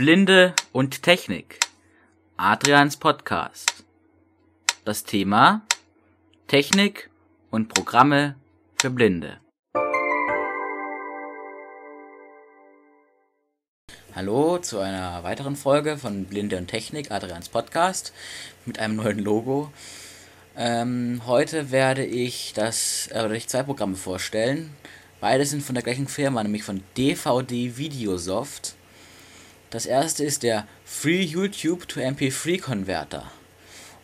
Blinde und Technik. Adrians Podcast. Das Thema Technik und Programme für Blinde. Hallo zu einer weiteren Folge von Blinde und Technik, Adrians Podcast, mit einem neuen Logo. Ähm, heute werde ich das, äh, werde ich zwei Programme vorstellen. Beide sind von der gleichen Firma, nämlich von DVD Videosoft. Das erste ist der Free YouTube to MP3 Converter.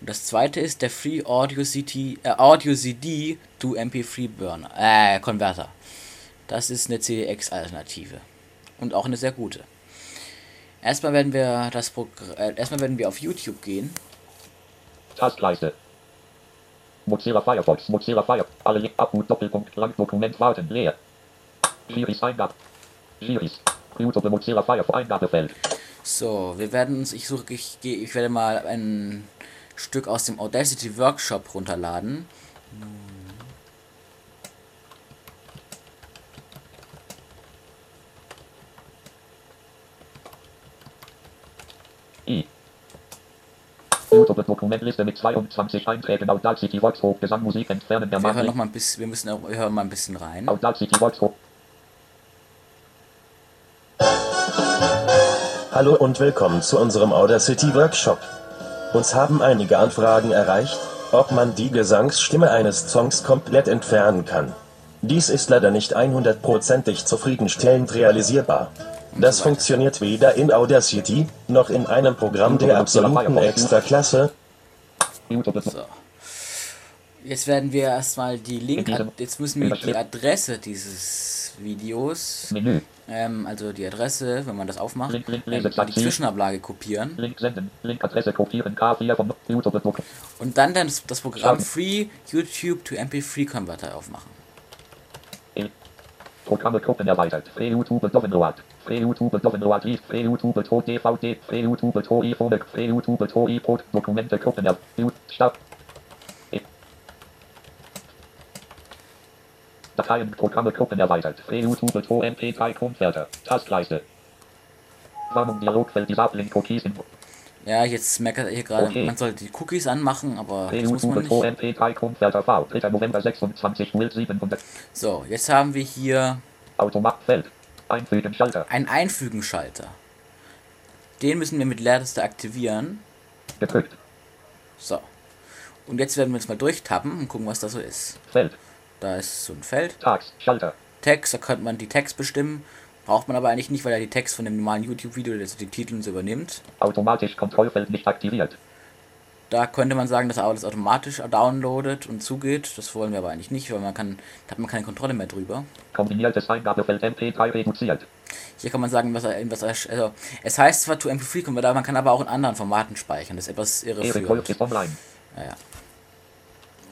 Und das zweite ist der Free Audio CD, äh, Audio CD to MP3 Burner, äh, Converter. Das ist eine CDX Alternative. Und auch eine sehr gute. Erstmal werden wir das Progr äh, erstmal werden wir auf YouTube gehen. Tastleiste. Mozilla Firefox, Mozilla Firefox, alle Link, Abhut, Doppelpunkt, Langdokument, warten, leer. Giris Eingab. Giris. YouTube Mozilla Firefox Eingabefeld. So, wir werden uns, ich suche, ich gehe, ich werde mal ein Stück aus dem Audacity Workshop runterladen. I. YouTube Dokumentliste mit 22 Einträgen Audacity Voxhof Gesang Musik entfernen der Wir hören noch mal ein bisschen, wir müssen auch, wir hören mal ein bisschen rein. Audacity Voxhof. Hallo und willkommen zu unserem Audacity Workshop. Uns haben einige Anfragen erreicht, ob man die Gesangsstimme eines Songs komplett entfernen kann. Dies ist leider nicht 100%ig zufriedenstellend realisierbar. Das funktioniert weder in Audacity, noch in einem Programm der absoluten Extraklasse, So. Jetzt werden wir erstmal die Link, jetzt müssen wir die Adresse dieses Videos, Menü. ähm, also die Adresse, wenn man das aufmacht, Link, Link, ähm, die. Zwischenablage kopieren Link senden. Link Adresse kopieren K4 von YouTube und dann das, das Programm Schauen. Free YouTube to MP3 Converter aufmachen. Programme Gruppen erweitert. Free YouTube Download. Free YouTube Download liest. Free YouTube To DVD. Free YouTube To iPhone. Free YouTube To iPod. Dokumente Gruppen er. Start. Dateien Programme Gruppen erweitert. Free YouTube To MP3 Converter. Tastleiste. Warnung Dialogfeld Disabling Cookies in Ja, jetzt meckert er hier gerade, Okay. man sollte die Cookies anmachen, aber das muss man nicht. MP3 Converter V. 3. November 26 Will 700. So, jetzt haben wir hier Automatfeld. Einfügen Schalter. einen Einfügenschalter. Den müssen wir mit Leertaste aktivieren. Gedrückt. So. Und jetzt werden wir uns mal durchtappen und gucken, was da so ist. Feld. Da ist so ein Feld. Tags. Schalter. Text, da könnte man die Text bestimmen. Braucht man aber eigentlich nicht, weil er die Text von dem normalen YouTube-Video, also die Titel und so übernimmt. Automatisch Kontrollfeld nicht aktiviert. Da könnte man sagen, dass er alles automatisch downloadet und zugeht. Das wollen wir aber eigentlich nicht, weil man kann, da hat man keine Kontrolle mehr drüber. Kombiniertes Eingabefeld MP3 reduziert. Hier kann man sagen, was er, was er, also, es heißt zwar to MP3 Converter, man kann aber auch in anderen Formaten speichern. Das ist etwas Erik Wolf irreführend. ist online.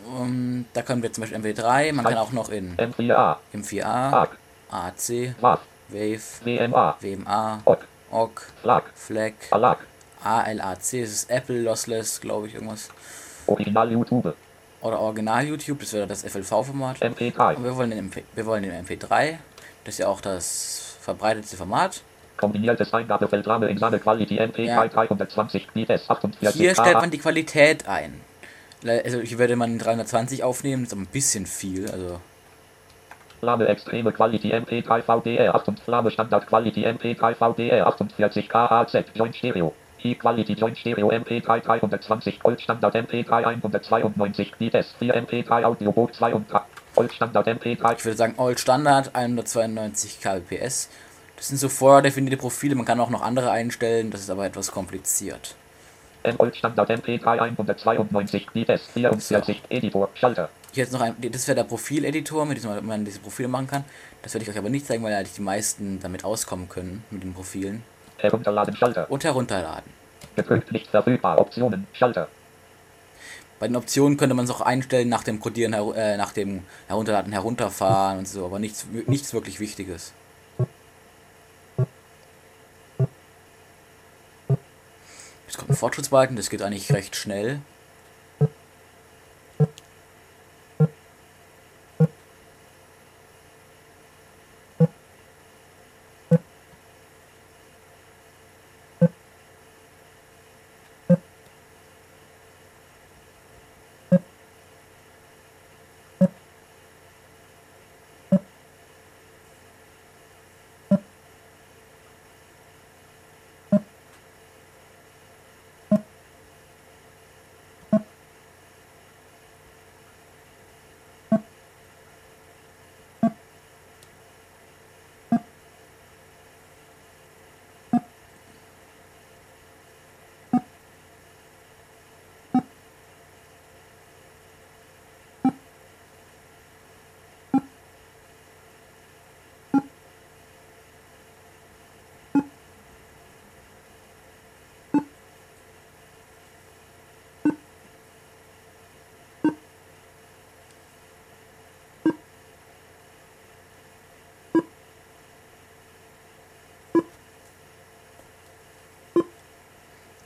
Um, da können wir zum Beispiel MP3, man kann auch noch in M4A. M4A, AG. AC, WAV. Wave, WMA. WMA. OGG, FLAC. FLAC, ALAC. ALAC, das ist Apple Lossless, glaube ich, irgendwas. Original YouTube. Oder Original YouTube, das wäre das FLV-Format. Und MP3. wir wollen, den MP, wir wollen den MP3, das ist ja auch das verbreitetste Format. Kombiniertes Eingabefeld Rame in Quality MP3 Ja. 320 BS 48 Hier stellt man die Qualität ein. Also hier würde man 320 aufnehmen, das ist ein bisschen viel, also Flamme extreme Quality MP3 VDR 8 und Flamme Standard Quality MP3 VDR 48 KHZ Joint Stereo. High Quality Joint Stereo MP3 320 Gold Standard MP3 192 BS 4 MP3 Audiobook 2 und 3 Gold Standard MP3 ich würde sagen Old Standard 192 kbps. Das sind so vordefinierte Profile, man kann auch noch andere einstellen, das ist aber etwas kompliziert. M Gold Standard MP3 192 BS 44 Editor Schalter. Hier jetzt noch ein, das wäre der Profileditor, mit dem man diese Profile machen kann. Das werde ich euch aber nicht zeigen, weil eigentlich die meisten damit auskommen können, mit den Profilen. Herunterladen Schalter. Und herunterladen. Gedrückt nicht verfügbar Optionen Schalter. Bei den Optionen könnte man es auch einstellen nach dem Codieren, äh, nach dem Herunterladen, herunterfahren und so, aber nichts, nichts wirklich Wichtiges. Jetzt kommt ein Fortschrittsbalken, das geht eigentlich recht schnell.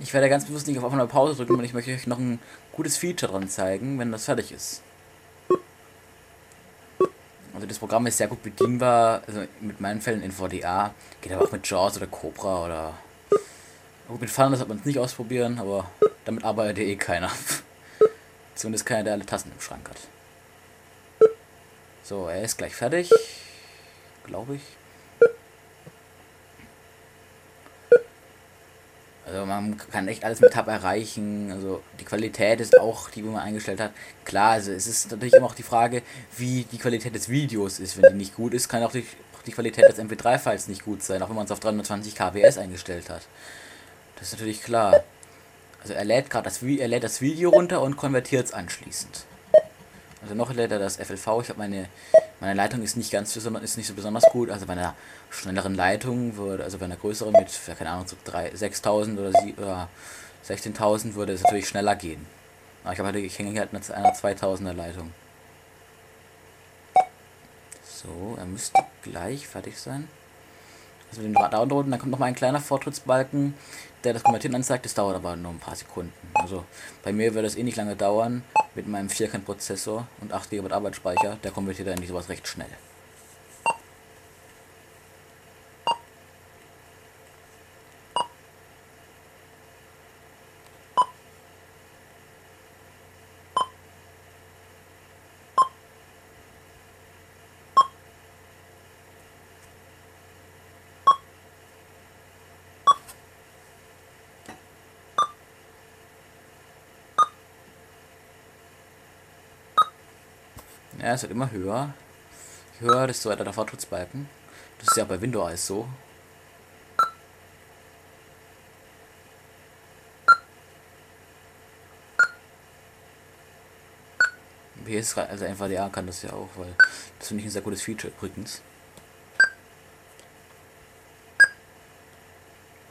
Ich werde ganz bewusst nicht auf eine Pause drücken, weil ich möchte euch noch ein gutes Feature dran zeigen, wenn das fertig ist. Also das Programm ist sehr gut bedienbar, also mit meinen Fällen in VDA, geht aber auch mit JAWS oder Cobra oder... Gut, mit Fun, das hat man es nicht ausprobieren, aber damit arbeitet eh keiner. Zumindest keiner, der alle Tassen im Schrank hat. So, er ist gleich fertig. Glaube ich. Also man kann echt alles mit Tab erreichen. Also die Qualität ist auch die, die man eingestellt hat. Klar, also es ist natürlich immer auch die Frage, wie die Qualität des Videos ist. Wenn die nicht gut ist, kann auch die, die Qualität des MP3-Files nicht gut sein, auch wenn man es auf 320 kbs eingestellt hat. Das ist natürlich klar. Also er lädt gerade das, er lädt das Video runter und konvertiert es anschließend. Also noch lädt er das FLV. Ich habe meine meine Leitung ist nicht ganz ist nicht so besonders gut. Also bei einer schnelleren Leitung würde, also bei einer größeren mit, keine Ahnung, so 6000 oder, oder 16.000 würde es natürlich schneller gehen. Aber ich, habe halt, ich hänge halt mit einer 2000er Leitung. So, er müsste gleich fertig sein. Also dem Downloaden, dann kommt noch mal ein kleiner Fortschrittsbalken, der das Konvertieren anzeigt. Das dauert aber nur ein paar Sekunden. Also bei mir wird es eh nicht lange dauern mit meinem 4-Kern-Prozessor und 8 GB Arbeitsspeicher. Der konvertiert eigentlich sowas recht schnell. Ja, es wird immer höher. Je höher, desto weiter der Fortschrittsbalken. Das ist ja bei Windows so. Ist also einfach ja kann das ja auch, weil das finde ich ein sehr gutes Feature übrigens.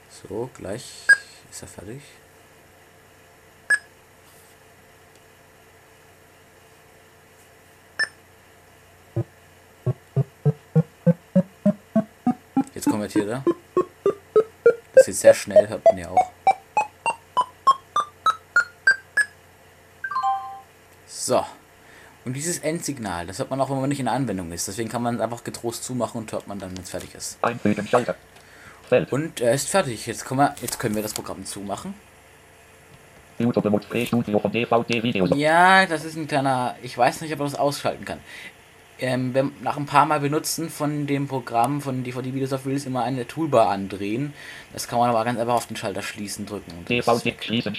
So, gleich ist er fertig. Konvertiert er. Das geht sehr schnell, hört man ja auch. So. Und dieses Endsignal, das hört man auch, wenn man nicht in der Anwendung ist. Deswegen kann man es einfach getrost zumachen und hört man dann, wenn es fertig ist. Und er ist fertig. Jetzt können, wir, jetzt können wir das Programm zumachen. Ja, das ist ein kleiner. Ich weiß nicht, ob man das ausschalten kann ähm, wenn, nach ein paar Mal benutzen von dem Programm von DVD Videos of Reels immer eine Toolbar andrehen. Das kann man aber ganz einfach auf den Schalter schließen drücken. DVD schließen,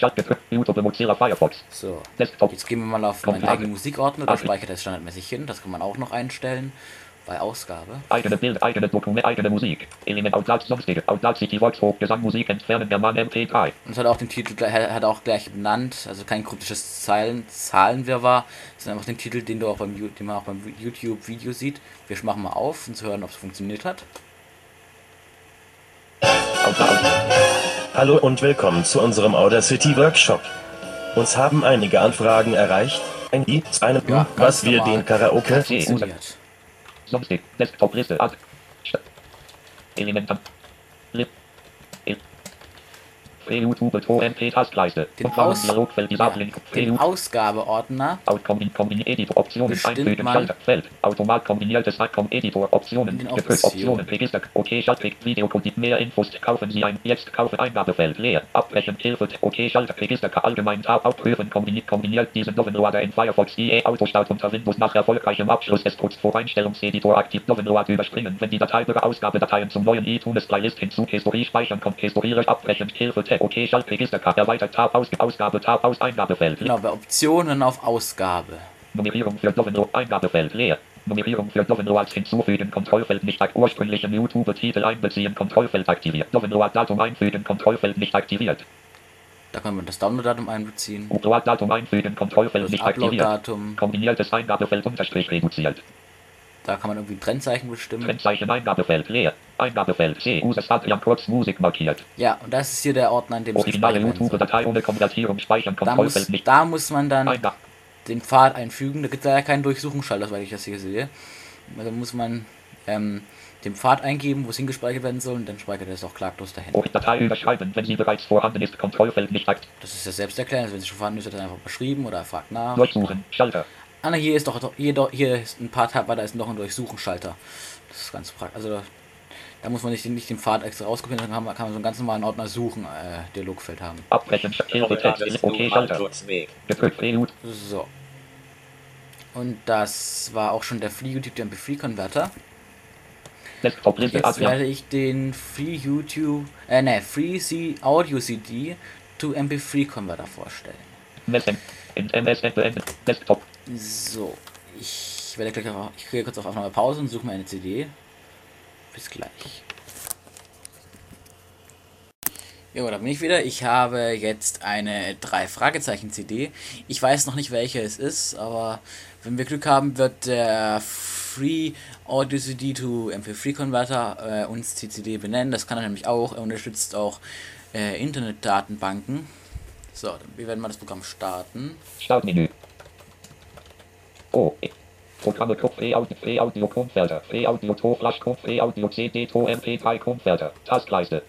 Firefox. So, jetzt gehen wir mal auf meinen eigenen Musikordner, da speichert er es standardmäßig hin, das kann man auch noch einstellen bei Ausgabe. Eigene Bild, eigene Dokumente, eigene Musik. Element Outlaut, sonstige, Outlaut City Volkshof, Gesang, Musik, Entfernen, der Mann, MP3. Und es hat auch den Titel, hat auch gleich benannt, also kein kryptisches Zeilen, Zahlenwirrwarr, sondern einfach den Titel, den du auch beim, den man auch beim YouTube-Video sieht. Wir machen mal auf, um zu hören, ob es funktioniert hat. Hallo und willkommen zu unserem Audacity Workshop. Uns haben einige Anfragen erreicht, ein I, einem, ja, was wir den Karaoke Thumbstick. Desktop liste. Ad. Element. Den, Aus ja, den Ausgabeordner. Schalter Feld. Automat kombiniertes Icon Editor Optionen. Optionen Register OK Schalter Video mehr Infos kaufen Sie ein jetzt kaufe Eingabefeld leer. Abbrechen Hilfe OK Schalter Register allgemein Tab aufprüfen kombiniert kombiniert diesen Novenloader in Firefox IE Autostart unter Windows nach erfolgreichem Abschluss des Codes vor Einstellungseditor aktiv Novenloader überspringen. Wenn die Datei über Ausgabedateien zum neuen iTunes Playlist hinzu Historie speichern kommt Historie abbrechen Hilfe OK Schaltregisterkarte erweitert Tab aus Ausgabe Tab aus Eingabefeld. Genau, bei Optionen auf Ausgabe. Nummerierung für Domino Eingabefeld leer. Nummerierung für Domino als hinzufügen Kontrollfeld nicht aktiviert. Ursprünglichen YouTube-Titel einbeziehen Kontrollfeld aktiviert. Domino Datum einfügen Kontrollfeld nicht aktiviert. Da kann man das Download-Datum einbeziehen. Upload-Datum einfügen Kontrollfeld nicht aktiviert. Kombiniertes Eingabefeld unterstrich reduziert. Da kann man irgendwie ein Trennzeichen bestimmen. Trennzeichen Eingabefeld leer. Eingabefeld C. User Adrian Kurz Musik markiert. Ja, und das ist hier der Ordner, in dem Originale YouTube-Datei ohne Konvertierung speichern. Da muss, da muss man dann Eingab den Pfad einfügen. Da gibt es leider keinen Durchsuchungsschalter, weil ich das hier sehe. Also muss man ähm, den Pfad eingeben, wo es hingespeichert werden soll, und dann speichert er es auch klaglos dahin. Datei überschreiben, wenn sie bereits vorhanden ist. Kontrollfeld nicht zeigt. Das ist ja selbst erklärt, also wenn sie schon vorhanden ist, wird er einfach beschrieben oder fragt nach. Durchsuchen. Schalter. Ah, ne, hier ist doch, hier, doch, hier ist ein paar Tab weiter ist noch ein Durchsuchen-Schalter. Das ist ganz praktisch. Also da muss man nicht, nicht den Pfad extra rauskopieren, dann kann man, kann man so einen ganz normalen Ordner suchen, äh, Dialogfeld haben. Abbrechen. Okay, Schalter. So. Und das war auch schon der Free YouTube der MP3 Converter. Desktop-Liste. Jetzt Adrian. werde ich den Free YouTube, äh ne, Free C Audio CD to MP3 Converter vorstellen. Desktop. So, ich werde gleich auf, ich gehe kurz auf Aufnahme Pause und suche mir eine CD. Bis gleich. Jo, da bin ich wieder. Ich habe jetzt eine drei Fragezeichen CD. Ich weiß noch nicht welche es ist, aber wenn wir Glück haben, wird der Free Audio CD to MP3 Converter äh, uns die CD benennen. Das kann er nämlich auch. Er unterstützt auch äh, Internetdatenbanken. So, wir werden mal das Programm starten. Startmenü. Oh. E. Programme Kopf E-Audio, E-Audio, Grundfelder, E-Audio, To, Flash, Kopf, E-Audio, CD, To, MP3, Grundfelder, Tastleiste.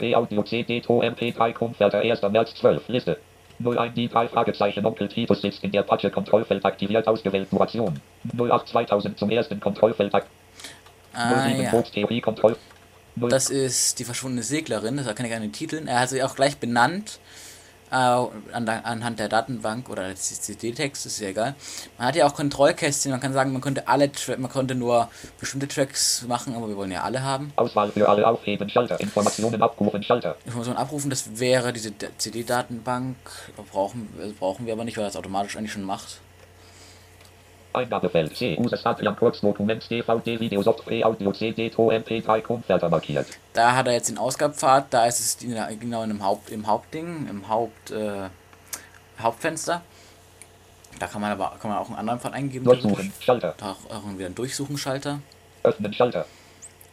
E-Audio, CD, To, MP3, Grundfelder, 1. März 12, Liste. 01 die drei Fragezeichen Onkel Titus sitzt in der Patsche Kontrollfeld aktiviert ausgewählt Duration. 08 2000 zum ersten Kontrollfeld ak- Ah 07 ja. Bootstheorie Kontroll. 0 Das ist die verschwundene Seglerin, das kann ich an den Titeln. Er hat sie auch gleich benannt. Äh, an der, anhand der Datenbank oder des CD-Text, ist ja egal. Man hat ja auch Kontrollkästchen, man kann sagen, man konnte alle Tra man konnte nur bestimmte Tracks machen, aber wir wollen ja alle haben. Auswahl für alle aufheben Schalter. Informationen abrufen Schalter. Informationen abrufen, das wäre diese CD-Datenbank. Brauchen, brauchen wir aber nicht, weil das automatisch eigentlich schon macht. Eingabefeld C. User Adrian Kurzdokument DVD Video Software Audio CD To MP3 Grundfelder markiert. Da hat er jetzt den Ausgabepfad, da ist es genau in dem Haupt, im Hauptding, im Haupt, äh, Hauptfenster. Da kann man aber kann man auch einen anderen Pfad eingeben. Durchsuchen Schalter. Da auch wieder einen Durchsuchen-Schalter. Öffnen Schalter.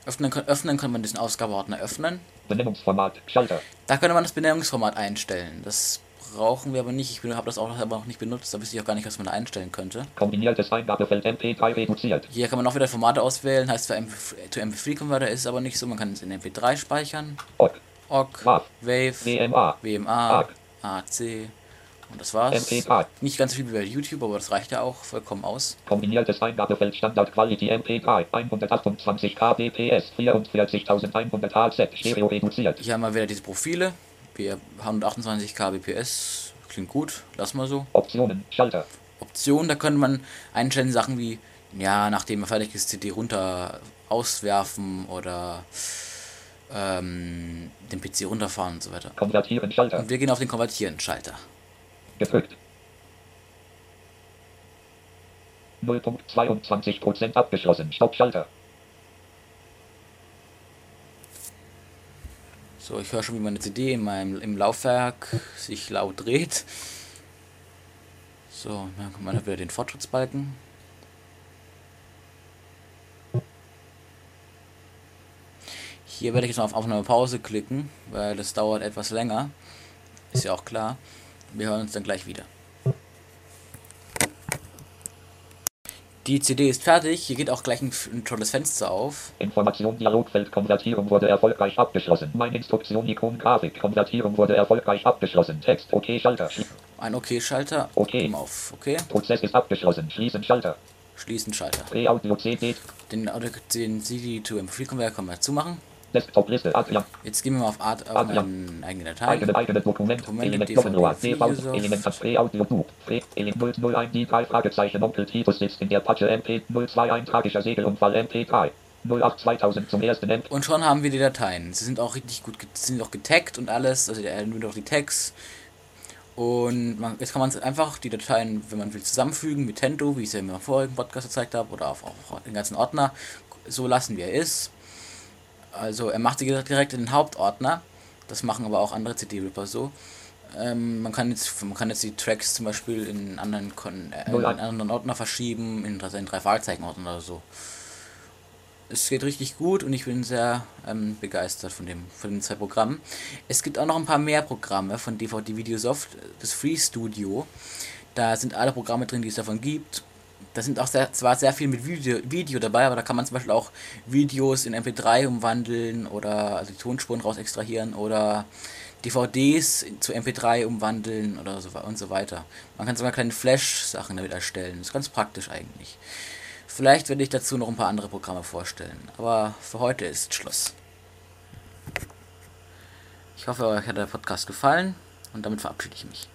Öffnen, kann- öffnen kann man diesen Ausgabeordner öffnen. Benennungsformat Schalter. Da könnte man das Benennungsformat einstellen. Das brauchen wir aber nicht. Ich habe das auch aber noch nicht benutzt. Da wüsste ich auch gar nicht, was man da einstellen könnte. Kombiniertes Eingabefeld MP3 reduziert. Hier kann man auch wieder Formate auswählen. Heißt für MP, to MP3 Converter ist aber nicht so. Man kann es in MP3 speichern. OGG. OGG, WAV. Wave, WMA. WMA, ARC. AC. Und das war's. MP3. Nicht ganz so viel wie bei YouTube, aber das reicht ja auch vollkommen aus. Kombiniertes Eingabefeld Standard Quality MP3 128 kbps 44100 HZ Stereo reduziert. Hier haben wir wieder diese Profile. Wir 128 kbps. Klingt gut. Lass mal so. Optionen Schalter. Optionen, da könnte man einstellen Sachen wie, ja, nachdem er fertig ist, CD runter auswerfen oder ähm, den PC runterfahren und so weiter. Konvertieren Schalter. Und wir gehen auf den Konvertieren-Schalter. Gedrückt. 0.22% abgeschlossen. Stopp So, ich höre schon, wie meine CD in meinem, im Laufwerk sich laut dreht. So, dann kommt man wieder den Fortschrittsbalken. Hier werde ich jetzt mal auf Aufnahme Pause klicken, weil das dauert etwas länger. Ist ja auch klar. Wir hören uns dann gleich wieder. Die CD ist fertig. Hier geht auch gleich ein, ein tolles Fenster auf. Information Dialogfeld Konvertierung wurde erfolgreich abgeschlossen. Meine Instruktion Ikon Grafik Konvertierung wurde erfolgreich abgeschlossen. Text OK Schalter. Ein OK-Schalter. Okay. Gehen wir auf OK. Prozess ist abgeschlossen. Schließen Schalter. Schließen Schalter. Den, den CD to MP3 Converter können wir zumachen. Desktop Liste Adrian. Jetzt gehen wir mal auf Art auf Adrian. meinen eigene Datei. Eigene eigene Dokument. Dokumente, Element Doppelrohr. Videos. Element als Pre-Audio Du. Pre Element 001 die drei Fragezeichen Onkel Titus sitzt in der Patsche MP 021 tragischer Segelunfall MP3. 08 2000 zum ersten MP. Und schon haben wir die Dateien. Sie sind auch richtig gut, sind auch getaggt und alles. Also nur noch die Tags. Und man, jetzt kann man einfach die Dateien, wenn man will, zusammenfügen mit Tento, wie ich es ja im vorigen Podcast gezeigt habe, oder auf, auf den ganzen Ordner. So lassen, wie er ist. Also er macht sie direkt in den Hauptordner. Das machen aber auch andere CD-Ripper so. Ähm, man, kann jetzt, man kann jetzt die Tracks zum Beispiel in einen anderen, Kon äh, in anderen Ordner verschieben, in, drei- in drei Fragezeichen-Ordner oder so. Es geht richtig gut und ich bin sehr ähm, begeistert von, dem, von den zwei Programmen. Es gibt auch noch ein paar mehr Programme von DVD Videosoft, das Free Studio. Da sind alle Programme drin, die es davon gibt. Da sind auch sehr, zwar sehr viel mit Video, Video dabei, aber da kann man zum Beispiel auch Videos in MP3 umwandeln oder also die Tonspuren raus extrahieren oder DVDs zu MP3 umwandeln oder so und so weiter. Man kann sogar kleine Flash-Sachen damit erstellen. Das ist ganz praktisch eigentlich. Vielleicht werde ich dazu noch ein paar andere Programme vorstellen. Aber für heute ist Schluss. Ich hoffe, euch hat der Podcast gefallen und damit verabschiede ich mich.